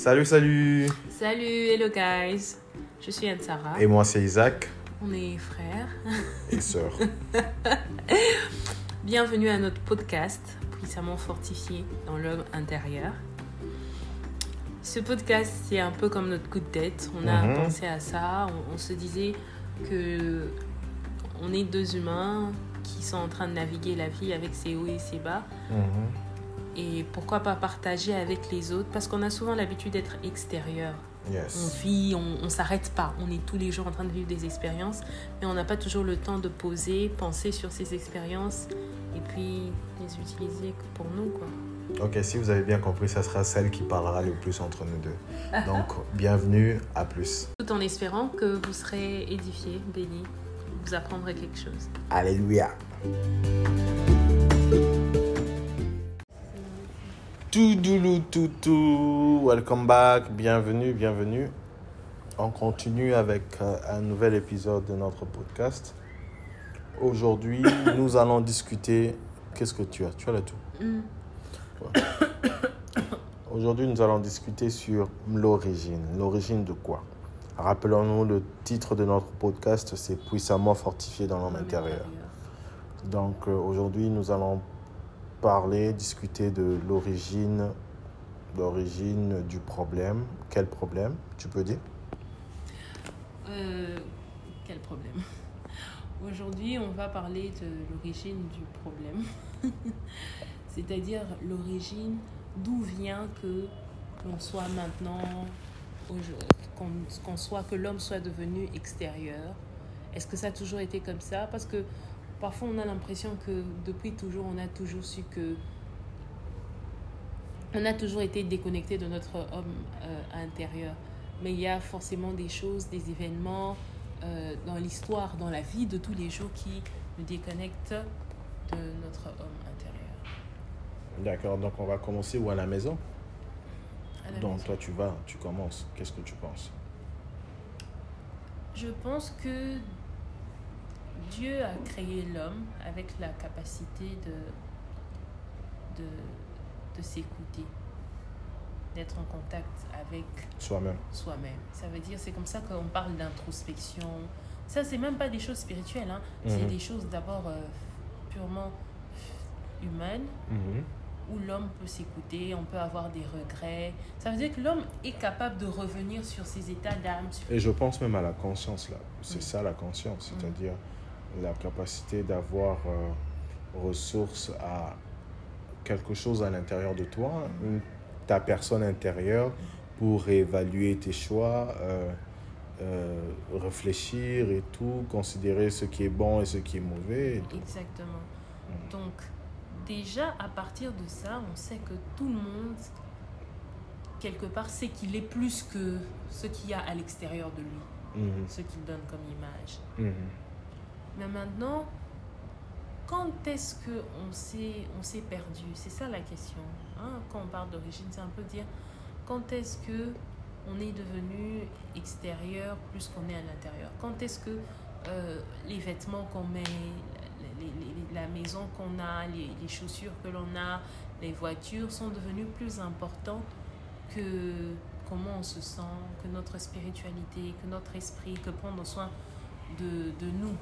Salut, salut Salut, hello guys. Je suis Anne-Sara. Et moi, c'est Isaac On est frères. et sœur. Bienvenue à notre podcast, puissamment fortifié dans l'homme intérieur. Ce podcast, c'est un peu comme notre coup de tête. On a Mhm. pensé à ça. On, on se disait que on est deux humains qui sont en train de naviguer la vie avec ses hauts et ses bas. Mhm. Et pourquoi pas partager avec les autres? Parce qu'on a souvent l'habitude d'être extérieur. On Yes. vit, on, on s'arrête pas. On est tous les jours en train de vivre des expériences, mais on n'a pas toujours le temps de poser, penser sur ces expériences et puis les utiliser pour nous, quoi. Ok, si vous avez bien compris, ça sera celle qui parlera le plus entre nous deux. Donc, bienvenue, à plus. Tout en espérant que vous serez édifiés, bénis, vous apprendrez quelque chose. Alléluia. Toudoulou toutou, welcome back, bienvenue, bienvenue. On continue avec euh, un nouvel épisode de notre podcast. Aujourd'hui, nous allons discuter. Qu'est-ce que tu as? Tu as le tout. Aujourd'hui, nous allons discuter sur l'origine. L'origine de quoi? Rappelons-nous, le titre de notre podcast, c'est Puissamment fortifié dans l'homme intérieur. Donc euh, aujourd'hui, nous allons parler, discuter de l'origine, l'origine du problème. Quel problème Tu peux dire? Euh, quel problème? Aujourd'hui, on va parler de l'origine du problème. C'est-à-dire l'origine d'où vient que l'on soit maintenant, qu'on soit, que l'homme soit devenu extérieur. Est-ce que ça a toujours été comme ça? Parce que parfois on a l'impression que depuis toujours, on a toujours su que on a toujours été déconnecté de notre homme euh, intérieur. Mais il y a forcément des choses, des événements euh, dans l'histoire, dans la vie de tous les jours qui nous déconnectent de notre homme intérieur. D'accord, donc on va commencer où à la maison? À la Donc maison. toi tu vas, tu commences. Qu'est-ce que tu penses? Je pense que Dieu a créé l'homme avec la capacité de, de, de s'écouter, d'être en contact avec Soi-même. soi-même. Ça veut dire, c'est comme ça qu'on parle d'introspection. Ça, c'est même pas des choses spirituelles, hein. c'est Mhm. des choses d'abord euh, purement humaines, Mhm. où l'homme peut s'écouter, on peut avoir des regrets. Ça veut dire que l'homme est capable de revenir sur ses états d'âme. Et je pense même à la conscience là. C'est Mm. ça la conscience, Mm. c'est-à-dire la capacité d'avoir euh, ressource à quelque chose à l'intérieur de toi, une- ta personne intérieure pour évaluer tes choix, euh, euh, réfléchir et tout, considérer ce qui est bon et ce qui est mauvais. et tout. Exactement. Mm. Donc, déjà, à partir de ça, on sait que tout le monde, quelque part, sait qu'il est plus que ce qu'il y a à l'extérieur de lui, Mhm. ce qu'il donne comme image. Mhm. Mais maintenant, quand est-ce qu'on s'est, on s'est perdu? C'est ça la question. hein? Quand on parle d'origine, c'est un peu dire quand est-ce que on est devenu extérieur plus qu'on est à l'intérieur? Quand est-ce que euh, les vêtements qu'on met, la maison qu'on a, les, les chaussures que l'on a, les voitures sont devenus plus importants que comment on se sent, que notre spiritualité, que notre esprit, que prendre soin de, de nous?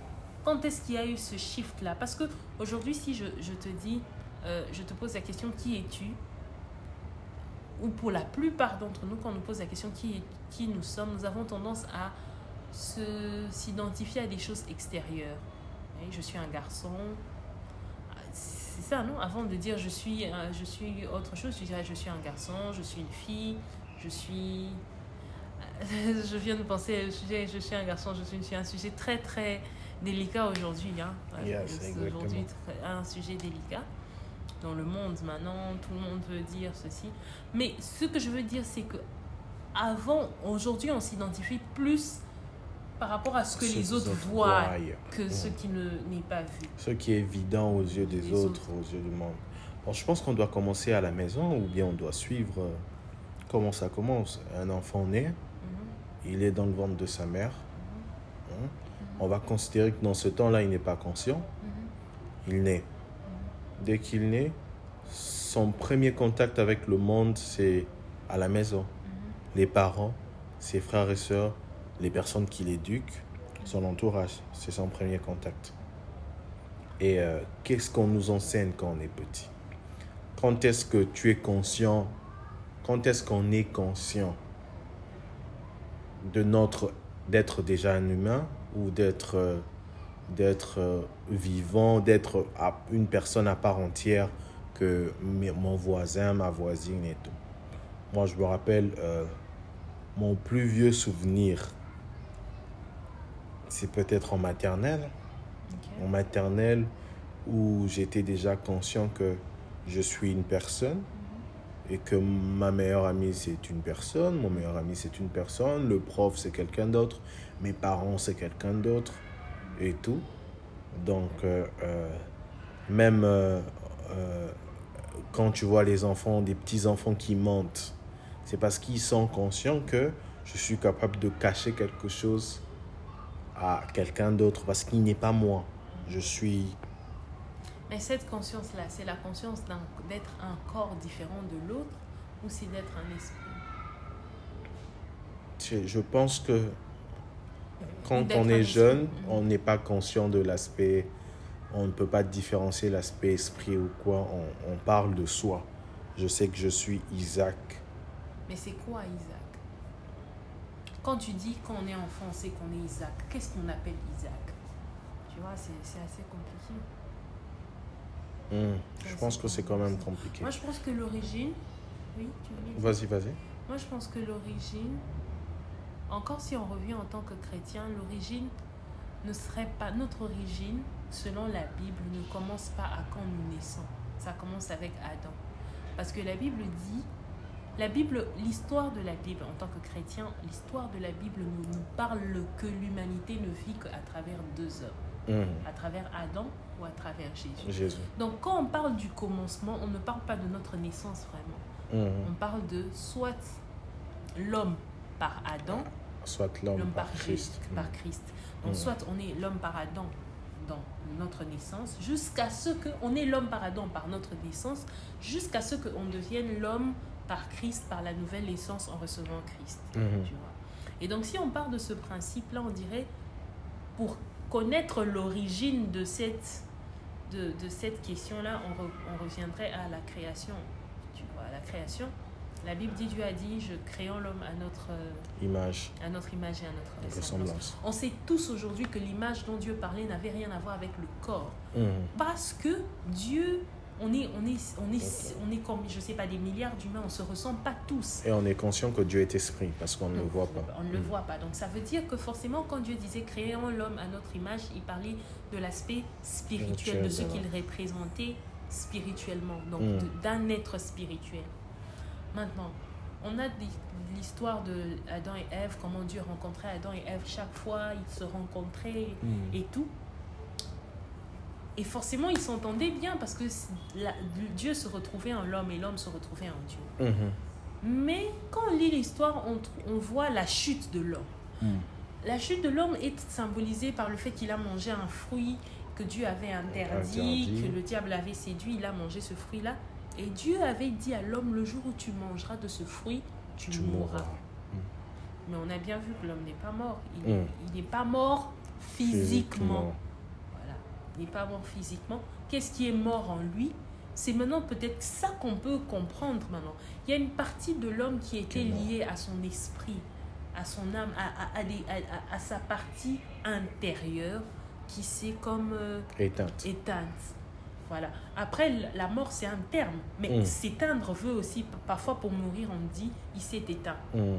Quand est-ce qu'il y a eu ce shift-là? Parce que aujourd'hui, si je, te dis, euh, je te pose la question qui es-tu? Ou pour la plupart d'entre nous, quand on nous pose la question qui, qui nous sommes, nous avons tendance à s'identifier à des choses extérieures. Je suis un garçon. C'est ça, non? Avant de dire je suis, euh, je suis autre chose, je dirais je suis un garçon, je suis une fille, je suis je viens de penser je suis un garçon, je suis un sujet très très délicat aujourd'hui. Hein. Yes, C'est aujourd'hui un sujet délicat. Dans le monde maintenant, tout le monde veut dire ceci. Mais ce que je veux dire, c'est que avant, aujourd'hui, on s'identifie plus par rapport à ce que Ce les autres autres voient voient. que Mm. ce qui ne n'est pas vu. Ce qui est évident aux yeux des autres, autres. aux yeux du monde. Bon, je pense qu'on doit commencer à la maison ou bien on doit suivre euh, comment ça commence. Un enfant naît, Mhm. il est dans le ventre de sa mère. On va considérer que dans ce temps-là, il n'est pas conscient. Mhm. Il naît. Dès qu'il naît, son premier contact avec le monde, c'est à la maison. Mhm. les parents, ses frères et sœurs, les personnes qui l'éduquent, son entourage. C'est son premier contact. Et euh, qu'est-ce qu'on nous enseigne quand on est petit? Quand est-ce que tu es conscient? Quand est-ce qu'on est conscient de notre d'être déjà un humain? Ou d'être euh, d'être euh, vivant, d'être une personne à part entière que mon voisin, ma voisine et tout. Moi, je me rappelle mon plus vieux souvenir, c'est peut-être en maternelle. En maternelle où j'étais déjà conscient que je suis une personne et que ma meilleure amie c'est une personne, mon meilleur ami c'est une personne, le prof c'est quelqu'un d'autre, mes parents c'est quelqu'un d'autre et tout. Donc euh, euh, même euh, quand tu vois les enfants, des petits enfants qui mentent, c'est parce qu'ils sont conscients que je suis capable de cacher quelque chose à quelqu'un d'autre parce qu'il n'est pas moi je suis... Mais cette conscience-là, c'est la conscience d'être un, corps différent de l'autre ou c'est d'être un esprit? Je pense que quand on est jeune, mm. on n'est pas conscient de l'aspect, on ne peut pas différencier l'aspect esprit ou quoi, on, on, parle de soi. Je sais que je suis Isaac. Mais c'est quoi Isaac? Quand tu dis qu'on est enfant, c'est qu'on est Isaac. Qu'est-ce qu'on appelle Isaac? C'est assez compliqué. Hmm. Je pense que c'est quand même compliqué. Moi, je pense que l'origine. Oui, tu Vas-y, vas-y. Moi, je pense que l'origine, encore si on revient en tant que chrétien, l'origine ne serait pas. Notre origine, selon la Bible, ne commence pas à quand nous naissons. Ça commence avec Adam. Parce que la Bible dit. La Bible, l'histoire de la Bible en tant que chrétien, l'histoire de la Bible nous, nous parle que l'humanité ne vit qu'à travers deux hommes. Mm. à travers Adam ou à travers Jésus. Donc quand on parle du commencement, on ne parle pas de notre naissance vraiment. Mm. On parle de soit l'homme par Adam, soit l'homme par, Christ. par mm. Christ. Donc soit on est l'homme par Adam dans notre naissance, jusqu'à ce qu'on est l'homme par Adam par notre naissance, jusqu'à ce qu'on devienne l'homme par Christ, par la nouvelle naissance en recevant Christ. Et donc si on part de ce principe-là, on dirait, pour connaître l'origine de cette, de, de cette question-là, on, on, reviendrait à la création. Tu vois, la création. La Bible dit, Dieu a dit, je créons l'homme à notre image, à notre image et à notre ressemblance. On sait tous aujourd'hui que l'image dont Dieu parlait n'avait rien à voir avec le corps. Mmh. Parce que Dieu on est, on est, on est, on est comme, je sais pas, des milliards d'humains, on se ressemble pas tous. Et on est conscient que Dieu est esprit, parce qu'on ne le voit pas. On ne le mm. voit pas. Donc ça veut dire que forcément, quand Dieu disait créons l'homme à notre image, il parlait de l'aspect spirituel, de ce qu'il représentait spirituellement, donc mm. d'un être spirituel. Maintenant, on a l'histoire de Adam et Ève, comment Dieu rencontrait Adam et Ève chaque fois, ils se rencontraient mm. et tout. Et forcément, ils s'entendaient bien parce que Dieu se retrouvait en l'homme et l'homme se retrouvait en Dieu. Mhm. Mais quand on lit l'histoire, on, on, voit la chute de l'homme. Mhm. La chute de l'homme est symbolisée par le fait qu'il a mangé un fruit que Dieu avait interdit, que le diable avait séduit, il a mangé ce fruit-là. Et Dieu avait dit à l'homme, le jour où tu mangeras de ce fruit, tu, mourras. Mhm. Mais on a bien vu que l'homme n'est pas mort. Il n'est pas mort physiquement n'est pas mort physiquement. Qu'est-ce qui est mort en lui? C'est maintenant peut-être ça qu'on peut comprendre maintenant. Il y a une partie de l'homme qui était liée à son esprit, à son âme, à, à, à, sa partie intérieure qui s'est comme euh, éteinte. éteinte. Voilà. Après, la mort, c'est un terme. Mais mm. s'éteindre veut aussi, parfois pour mourir, on dit, il s'est éteint. Mm.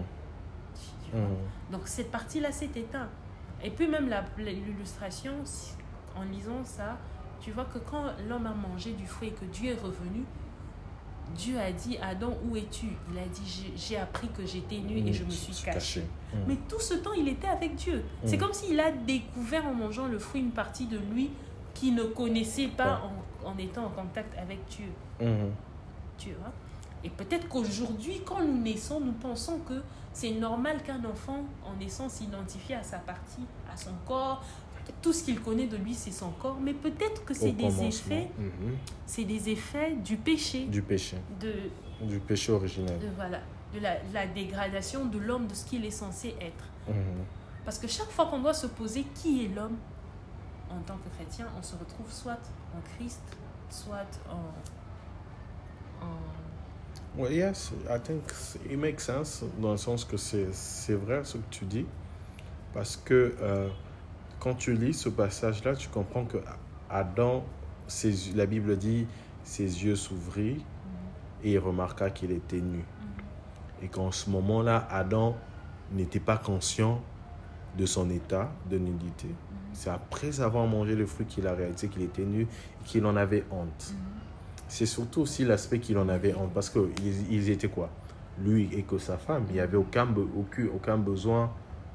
Mm. Donc cette partie-là s'est éteinte. Et puis même l'illustration, en lisant ça, tu vois que quand l'homme a mangé du fruit et que Dieu est revenu, Dieu a dit Adam, où es-tu? Il a dit J'ai appris que j'étais nu et je me suis caché. Mm. Mais tout ce temps, il était avec Dieu. C'est mm. comme s'il a découvert en mangeant le fruit une partie de lui qu'il ne connaissait pas en, étant en contact avec Dieu. Tu vois? Et peut-être qu'aujourd'hui, quand nous naissons, nous pensons que c'est normal qu'un enfant, en naissant, s'identifie à sa partie, à son corps, tout ce qu'il connaît de lui, c'est son corps, mais peut-être que c'est des effets, mhm. c'est des effets du péché. Du péché. De, du péché originel. voilà. de la, de la dégradation de l'homme, de ce qu'il est censé être. Mhm. Parce que chaque fois qu'on doit se poser qui est l'homme, en tant que chrétien, on se retrouve soit en Christ, soit en... en Well, yes, I think it makes sense dans le sens que c'est c'est vrai ce que tu dis. Parce que euh, quand tu lis ce passage-là, tu comprends que Adam, la Bible dit, ses yeux s'ouvrirent et il remarqua qu'il était nu. Et qu'en ce moment-là, Adam n'était pas conscient de son état de nudité. C'est après avoir mangé le fruit qu'il a réalisé qu'il était nu et qu'il en avait honte. C'est surtout aussi l'aspect qu'il en avait honte parce qu'ils ils étaient quoi? Lui et que sa femme. Il n'y avait aucun, aucun, aucun besoin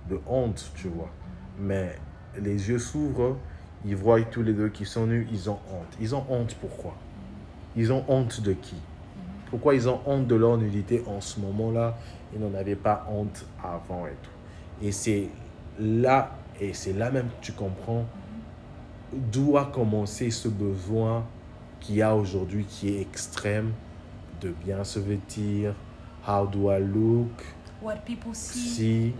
de honte, tu vois. Mais les yeux s'ouvrent, ils voient tous les deux qui sont nus, ils ont honte. Ils ont honte pourquoi? Ils ont honte de qui? Pourquoi ils ont honte de leur nudité en ce moment-là? Ils n'en avaient pas honte avant et tout. Et c'est là, et c'est là même que tu comprends d'où a commencé ce besoin qu'il y a aujourd'hui qui est extrême de bien se vêtir, how do I look, What people see.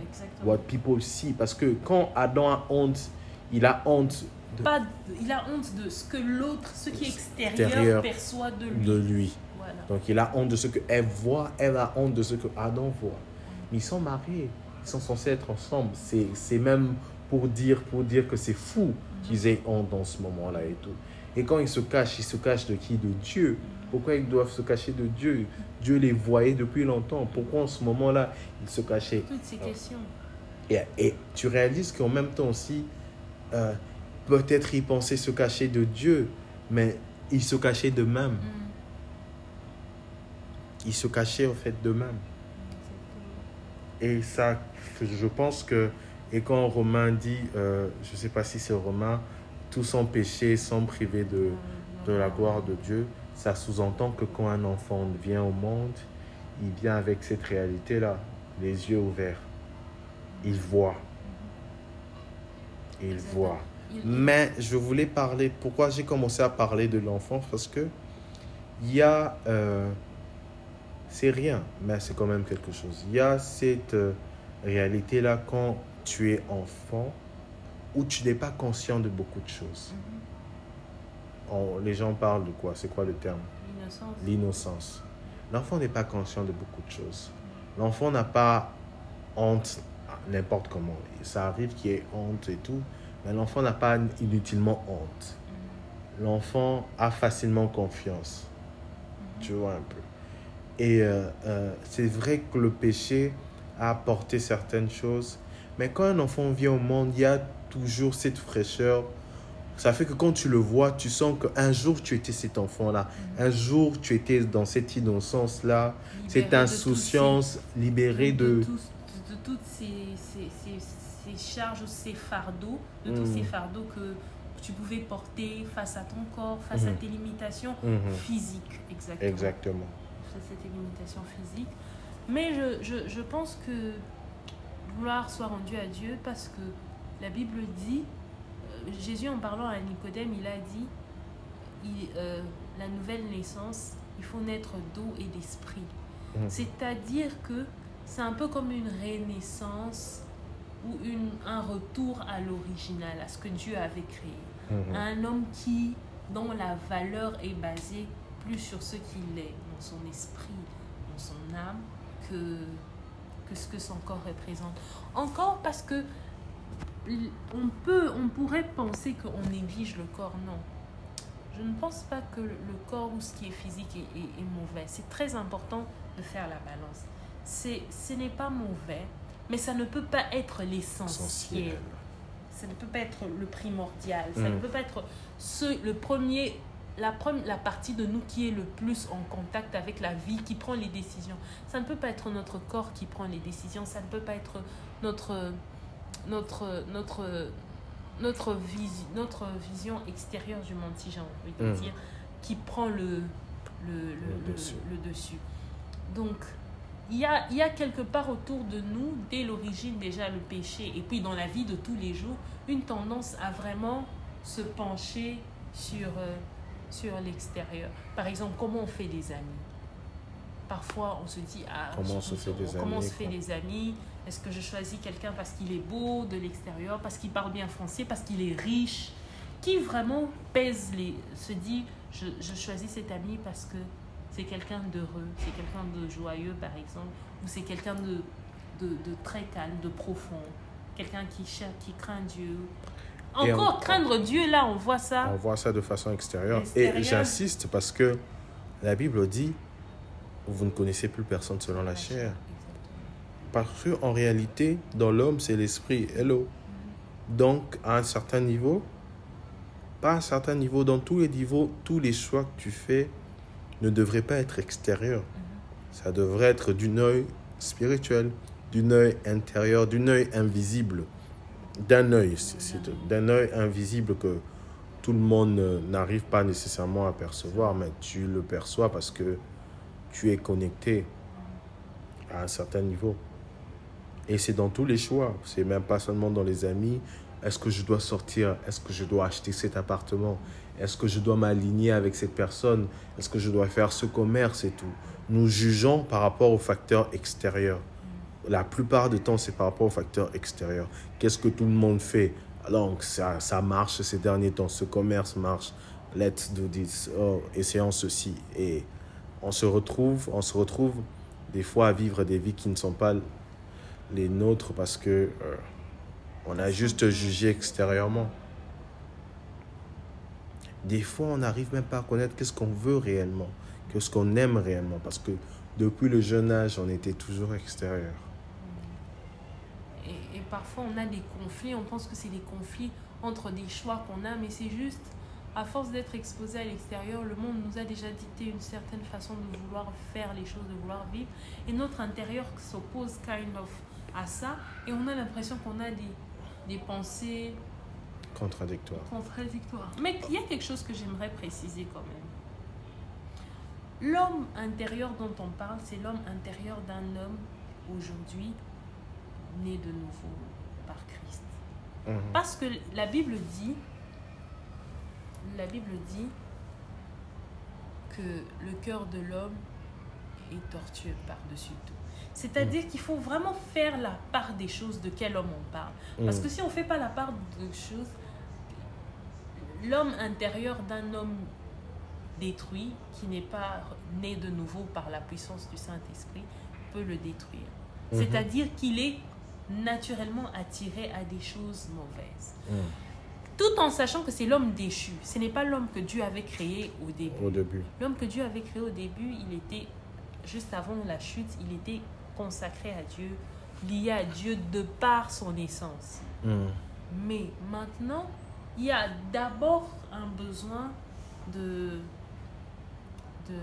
what people see. Parce que quand Adam a honte, il a honte de, Pas il a honte de ce que l'autre, ce qui est extérieur, Extérieur perçoit de lui. de lui. Voilà. Donc il a honte de ce que elle voit, elle a honte de ce que Adam voit. Mais ils sont mariés, ils sont censés être ensemble. C'est même pour dire, pour dire que c'est fou qu'ils aient honte dans ce moment-là et tout. Et quand ils se cachent, ils se cachent de qui? De Dieu. Pourquoi ils doivent se cacher de Dieu? Dieu les voyait depuis longtemps. Pourquoi en ce moment-là, ils se cachaient? Toutes ces questions. et, et tu réalises qu'en même temps aussi, euh, peut-être ils pensaient se cacher de Dieu, mais ils se cachaient d'eux-mêmes. Mm. Ils se cachaient en fait d'eux-mêmes. Et ça, je pense que, et quand Romain dit, euh, je ne sais pas si c'est Romain, tous sont péchés, sont privés de, de la gloire de Dieu, ça sous-entend que quand un enfant vient au monde, il vient avec cette réalité-là, les yeux ouverts. Il voit. Il voit. Mais je voulais parler, pourquoi j'ai commencé à parler de l'enfance Parce que il y a, euh, c'est rien, mais c'est quand même quelque chose. Il y a cette euh, réalité-là quand tu es enfant, où tu n'es pas conscient de beaucoup de choses. Mhm. On- les gens parlent de quoi? C'est quoi le terme? L'innocence. L'innocence. L'enfant n'est pas conscient de beaucoup de choses. L'enfant n'a pas honte n'importe comment. Ça arrive qu'il y ait honte et tout, mais l'enfant n'a pas inutilement honte. Mhm. L'enfant a facilement confiance. Tu vois un peu. Et euh, euh, c'est vrai que le péché a apporté certaines choses, mais quand un enfant vient au monde, il y a toujours cette fraîcheur. Ça fait que quand tu le vois, tu sens qu'un jour tu étais cet enfant-là. Un jour tu étais dans cette innocence-là, cette insouciance, libéré ces- de... de, de toutes ces, ces, ces, charges, ces fardeaux, de tous ces fardeaux que tu pouvais porter face à ton corps, face à Mhm. tes limitations Mhm. physiques. Exactement. Exactement. Face à tes limitations physiques. Mais je, je, je pense que gloire soit rendue à Dieu parce que la Bible dit, Jésus en parlant à Nicodème, il a dit, il, euh, la nouvelle naissance, il faut naître d'eau et d'esprit. Mhm. C'est-à-dire que c'est un peu comme une renaissance ou une, un retour à l'original, à ce que Dieu avait créé. Mhm. Un homme qui, dont la valeur est basée plus sur ce qu'il est, dans son esprit, dans son âme, que, que ce que son corps représente. Encore parce que on peut, on pourrait penser qu'on néglige le corps, non. Je ne pense pas que le corps ou ce qui est physique est, est- est mauvais. C'est très important de faire la balance. C'est, ce n'est pas mauvais, mais ça ne peut pas être l'essentiel. Essentiel. Ça ne peut pas être le primordial. Ça ne Mm. peut pas être ce, le premier, la, la partie de nous qui est le plus en contact avec la vie, qui prend les décisions. Ça ne peut pas être notre corps qui prend les décisions. Ça ne peut pas être notre, notre, notre, notre, visi- notre vision extérieure du monde, si j'ai envie de Mm. dire, qui prend le, le, le, Le dessus. Donc, il y a, il y a quelque part autour de nous, dès l'origine déjà, le péché, et puis dans la vie de tous les jours, une tendance à vraiment se pencher sur, euh, sur l'extérieur. Par exemple, comment on fait des amis? Parfois on se dit ah, Comment on se fait des comment on amis, se fait quoi. des amis Est-ce que je choisis quelqu'un parce qu'il est beau de l'extérieur, parce qu'il parle bien français, parce qu'il est riche? Qui vraiment pèse les. se dit je, je choisis cet ami parce que c'est quelqu'un d'heureux, c'est quelqu'un de joyeux par exemple, ou c'est quelqu'un de, de, de très calme, de profond, quelqu'un qui, qui craint Dieu? Encore on- craindre Dieu, là on voit ça. On voit ça de façon extérieure. Extérieure. Et j'insiste parce que la Bible dit vous ne connaissez plus personne selon la chair. Parce qu'en réalité, dans l'homme, c'est l'esprit. Hello. Donc, à un certain niveau, pas à un certain niveau, dans tous les niveaux, tous les choix que tu fais ne devraient pas être extérieurs. Ça devrait être d'un œil spirituel, d'un œil intérieur, d'un œil invisible. D'un œil, d'un œil invisible que tout le monde n'arrive pas nécessairement à percevoir, mais tu le perçois parce que tu es connecté à un certain niveau. Et c'est dans tous les choix. C'est même pas seulement dans les amis. Est-ce que je dois sortir? Est-ce que je dois acheter cet appartement? Est-ce que je dois m'aligner avec cette personne? Est-ce que je dois faire ce commerce et tout? Nous jugeons par rapport aux facteurs extérieurs. La plupart du temps, c'est par rapport aux facteurs extérieurs. Qu'est-ce que tout le monde fait? Alors, ça, ça marche ces derniers temps. Ce commerce marche. Let's do this. Oh, essayons ceci. Et on se retrouve, on se retrouve des fois à vivre des vies qui ne sont pas les nôtres parce que euh, on a juste jugé extérieurement. Des fois, on n'arrive même pas à connaître qu'est-ce qu'on veut réellement, qu'est-ce qu'on aime réellement, parce que depuis le jeune âge, on était toujours extérieur. Et, et parfois, on a des conflits, on pense que c'est des conflits entre des choix qu'on a, mais c'est juste, à force d'être exposé à l'extérieur, le monde nous a déjà dicté une certaine façon de vouloir faire les choses, de vouloir vivre, et notre intérieur s'oppose kind of à ça, et on a l'impression qu'on a des, des pensées Contradictoire. contradictoire. Mais il y a quelque chose que j'aimerais préciser quand même. L'homme intérieur dont on parle, c'est l'homme intérieur d'un homme aujourd'hui né de nouveau par Christ. Mhm. Parce que la Bible dit, la Bible dit que le cœur de l'homme est tortueux par-dessus tout. C'est-à-dire qu'il faut vraiment faire la part des choses de quel homme on parle. Parce Mhm. que si on ne fait pas la part de choses, l'homme intérieur d'un homme détruit, qui n'est pas né de nouveau par la puissance du Saint-Esprit, peut le détruire. Mhm. C'est-à-dire qu'il est naturellement attiré à des choses mauvaises. Mhm. Tout en sachant que c'est l'homme déchu. Ce n'est pas l'homme que Dieu avait créé au début. Au début. L'homme que Dieu avait créé au début, il était, juste avant la chute, il était consacré à Dieu, lié à Dieu de par son essence. Mhm. Mais maintenant, il y a d'abord un besoin de, de,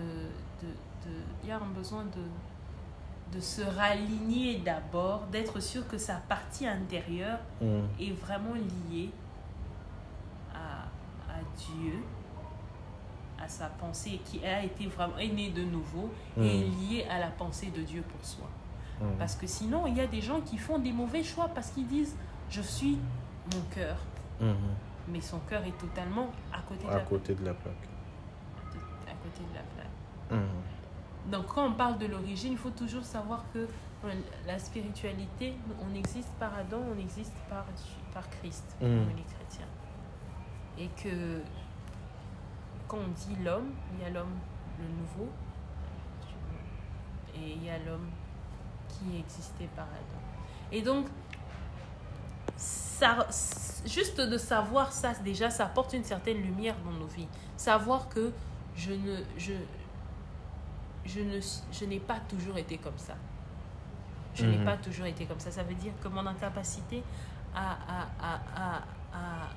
de, de- il y a un besoin de, de se raligner d'abord, d'être sûr que sa partie intérieure Mhm. est vraiment liée à, à Dieu, à sa pensée qui a été vraiment est née de nouveau et est liée à la pensée de Dieu pour soi. Mhm. Parce que sinon, il y a des gens qui font des mauvais choix parce qu'ils disent je suis mon cœur, Mhm. mais son cœur est totalement à côté de la, côté de la plaque. à côté de la plaque. Mhm. Donc quand on parle de l'origine, il faut toujours savoir que la spiritualité, on existe par Adam, on existe par, par Christ, pour Mm. les chrétiens. Et que quand on dit l'homme, il y a l'homme le nouveau et il y a l'homme qui existait par Adam. Et donc, ça, juste de savoir ça, déjà, ça apporte une certaine lumière dans nos vies. Savoir que je ne, je, je ne, je n'ai pas toujours été comme ça. Je n'ai Mhm. pas toujours été comme ça. Ça veut dire que mon incapacité à, à, à, à,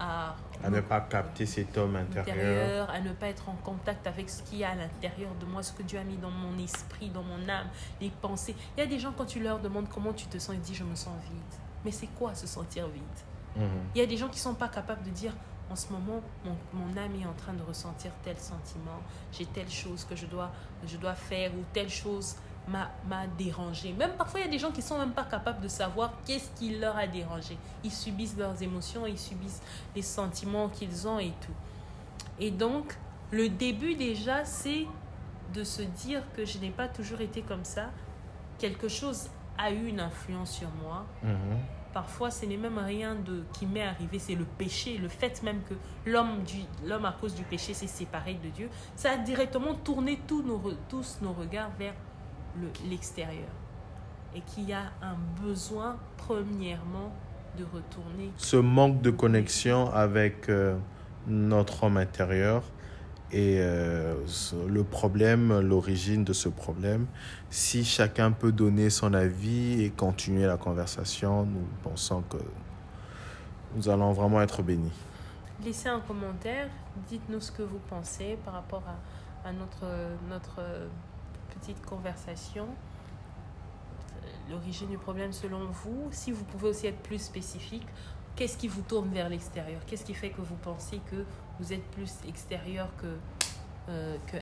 à, ne pas capter cet homme intérieur. intérieur, à ne pas être en contact avec ce qu'il y a à l'intérieur de moi, ce que Dieu a mis dans mon esprit, dans mon âme, les pensées. Il y a des gens, quand tu leur demandes comment tu te sens, ils disent je me sens vide. Mais c'est quoi se sentir vide? Mhm. Il y a des gens qui ne sont pas capables de dire en ce moment, mon, mon âme est en train de ressentir tel sentiment, j'ai telle chose que je dois, je dois faire ou telle chose m'a dérangé. Même parfois, il y a des gens qui ne sont même pas capables de savoir qu'est-ce qui leur a dérangé. Ils subissent leurs émotions, ils subissent les sentiments qu'ils ont et tout. Et donc, le début déjà, c'est de se dire que je n'ai pas toujours été comme ça. Quelque chose a eu une influence sur moi. Mhm. Parfois, ce n'est même rien de qui m'est arrivé, c'est le péché, le fait même que l'homme à cause du péché s'est séparé de Dieu. Ça a directement tourné tous nos, tous nos regards vers le- l'extérieur. Et qu'il y a un besoin, premièrement, de retourner. Ce manque de connexion avec euh, notre homme intérieur et euh, le problème, l'origine de ce problème. Si chacun peut donner son avis et continuer la conversation, nous pensons que nous allons vraiment être bénis. Laissez un commentaire, dites-nous ce que vous pensez par rapport à, à notre, notre petite conversation. L'origine du problème selon vous, si vous pouvez aussi être plus spécifique, qu'est-ce qui vous tourne vers l'extérieur? Qu'est-ce qui fait que vous pensez que vous êtes plus extérieur que, euh, que